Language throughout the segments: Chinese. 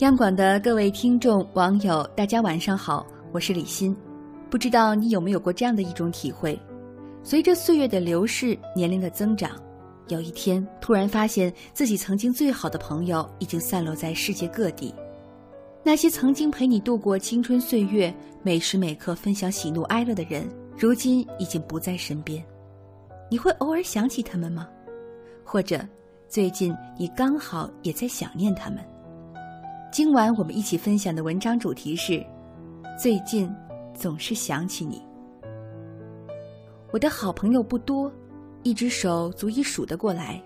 央广的各位听众、网友，大家晚上好，我是李欣。不知道你有没有过这样的一种体会：随着岁月的流逝，年龄的增长，有一天突然发现自己曾经最好的朋友已经散落在世界各地。那些曾经陪你度过青春岁月、每时每刻分享喜怒哀乐的人，如今已经不在身边。你会偶尔想起他们吗？或者，最近你刚好也在想念他们？今晚我们一起分享的文章主题是：最近总是想起你。我的好朋友不多，一只手足以数得过来。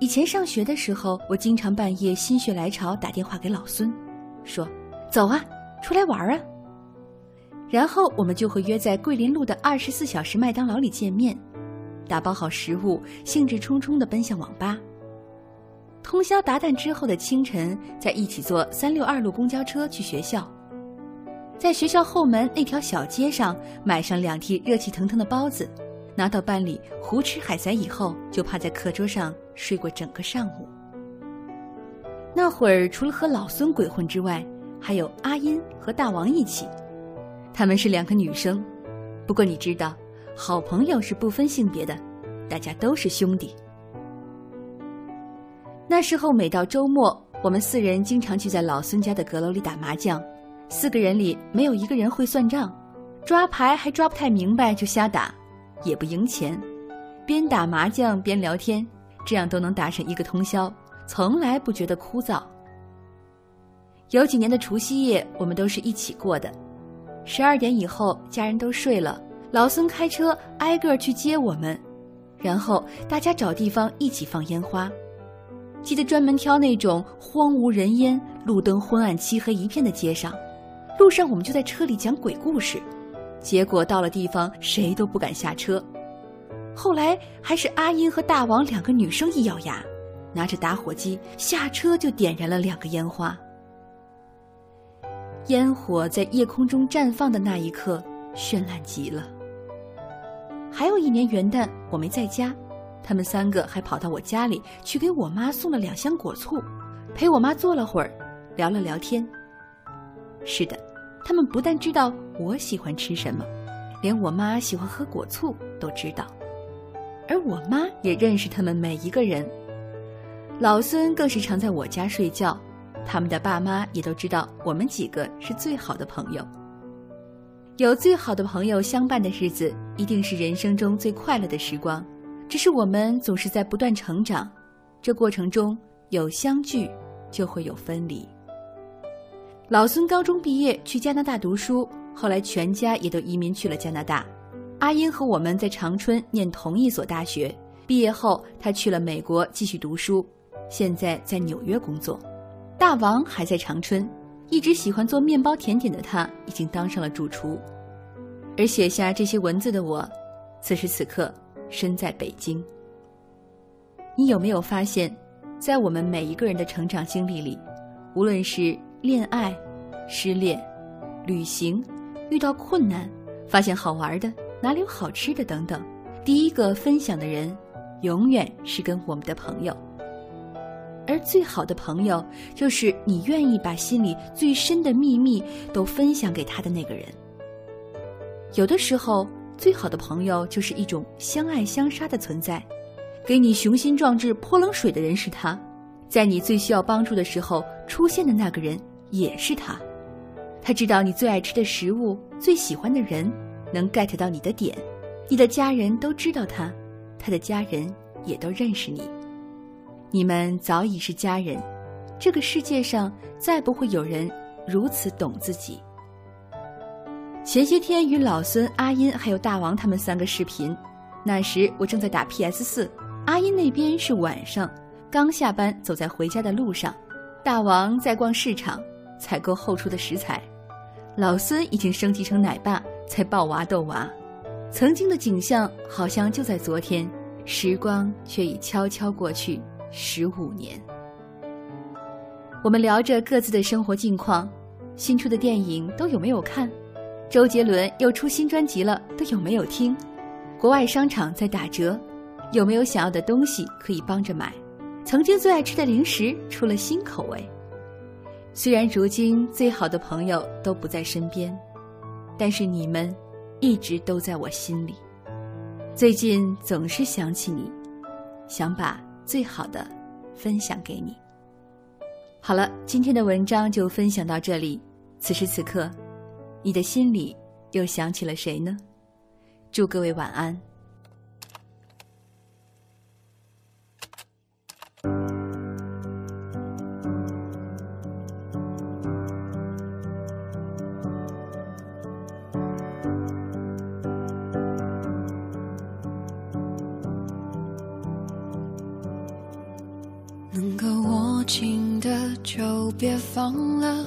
以前上学的时候，我经常半夜心血来潮打电话给老孙，说：“走啊，出来玩啊。”然后我们就会约在桂林路的二十四小时麦当劳里见面，打包好食物，兴致冲冲地奔向网吧。通宵达旦之后的清晨，再一起坐三六二路公交车去学校，在学校后门那条小街上买上两屉热气腾腾的包子，拿到班里胡吃海塞以后，就趴在课桌上睡过整个上午。那会儿除了和老孙鬼混之外，还有阿音和大王一起，她们是两个女生，不过你知道，好朋友是不分性别的，大家都是兄弟。那时候，每到周末，我们四人经常聚在老孙家的阁楼里打麻将。四个人里没有一个人会算账，抓牌还抓不太明白就瞎打，也不赢钱，边打麻将边聊天，这样都能打上一个通宵，从来不觉得枯燥。有几年的除夕夜，我们都是一起过的。十二点以后，家人都睡了，老孙开车挨个去接我们，然后大家找地方一起放烟花。记得专门挑那种荒无人烟、路灯昏暗、漆黑一片的街上，路上我们就在车里讲鬼故事，结果到了地方谁都不敢下车。后来还是阿英和大王两个女生一咬牙，拿着打火机下车就点燃了两个烟花。烟火在夜空中绽放的那一刻，绚烂极了。还有一年元旦，我没在家。他们三个还跑到我家里去给我妈送了两箱果醋，陪我妈坐了会儿，聊了聊天。是的，他们不但知道我喜欢吃什么，连我妈喜欢喝果醋都知道，而我妈也认识他们每一个人。老孙更是常在我家睡觉，他们的爸妈也都知道我们几个是最好的朋友。有最好的朋友相伴的日子，一定是人生中最快乐的时光。只是我们总是在不断成长，这过程中有相聚，就会有分离。老孙高中毕业去加拿大读书，后来全家也都移民去了加拿大。阿英和我们在长春念同一所大学，毕业后他去了美国继续读书，现在在纽约工作。大王还在长春，一直喜欢做面包甜点的他，已经当上了主厨。而写下这些文字的我，此时此刻。身在北京，你有没有发现，在我们每一个人的成长经历里，无论是恋爱、失恋、旅行、遇到困难、发现好玩的、哪里有好吃的等等，第一个分享的人，永远是跟我们的朋友。而最好的朋友，就是你愿意把心里最深的秘密都分享给他的那个人。有的时候。最好的朋友就是一种相爱相杀的存在，给你雄心壮志泼冷水的人是他，在你最需要帮助的时候出现的那个人也是他。他知道你最爱吃的食物、最喜欢的人，能 get 到你的点。你的家人都知道他，他的家人也都认识你，你们早已是家人。这个世界上再不会有人如此懂自己。前些天与老孙、阿音还有大王他们三个视频，那时我正在打 PS 四，阿音那边是晚上，刚下班走在回家的路上，大王在逛市场采购后厨的食材，老孙已经升级成奶爸在抱娃逗娃，曾经的景象好像就在昨天，时光却已悄悄过去十五年。我们聊着各自的生活近况，新出的电影都有没有看？周杰伦又出新专辑了，都有没有听？国外商场在打折，有没有想要的东西可以帮着买？曾经最爱吃的零食出了新口味，虽然如今最好的朋友都不在身边，但是你们一直都在我心里。最近总是想起你，想把最好的分享给你。好了，今天的文章就分享到这里。此时此刻，你的心里又想起了谁呢？祝各位晚安。能够握紧的就别放了，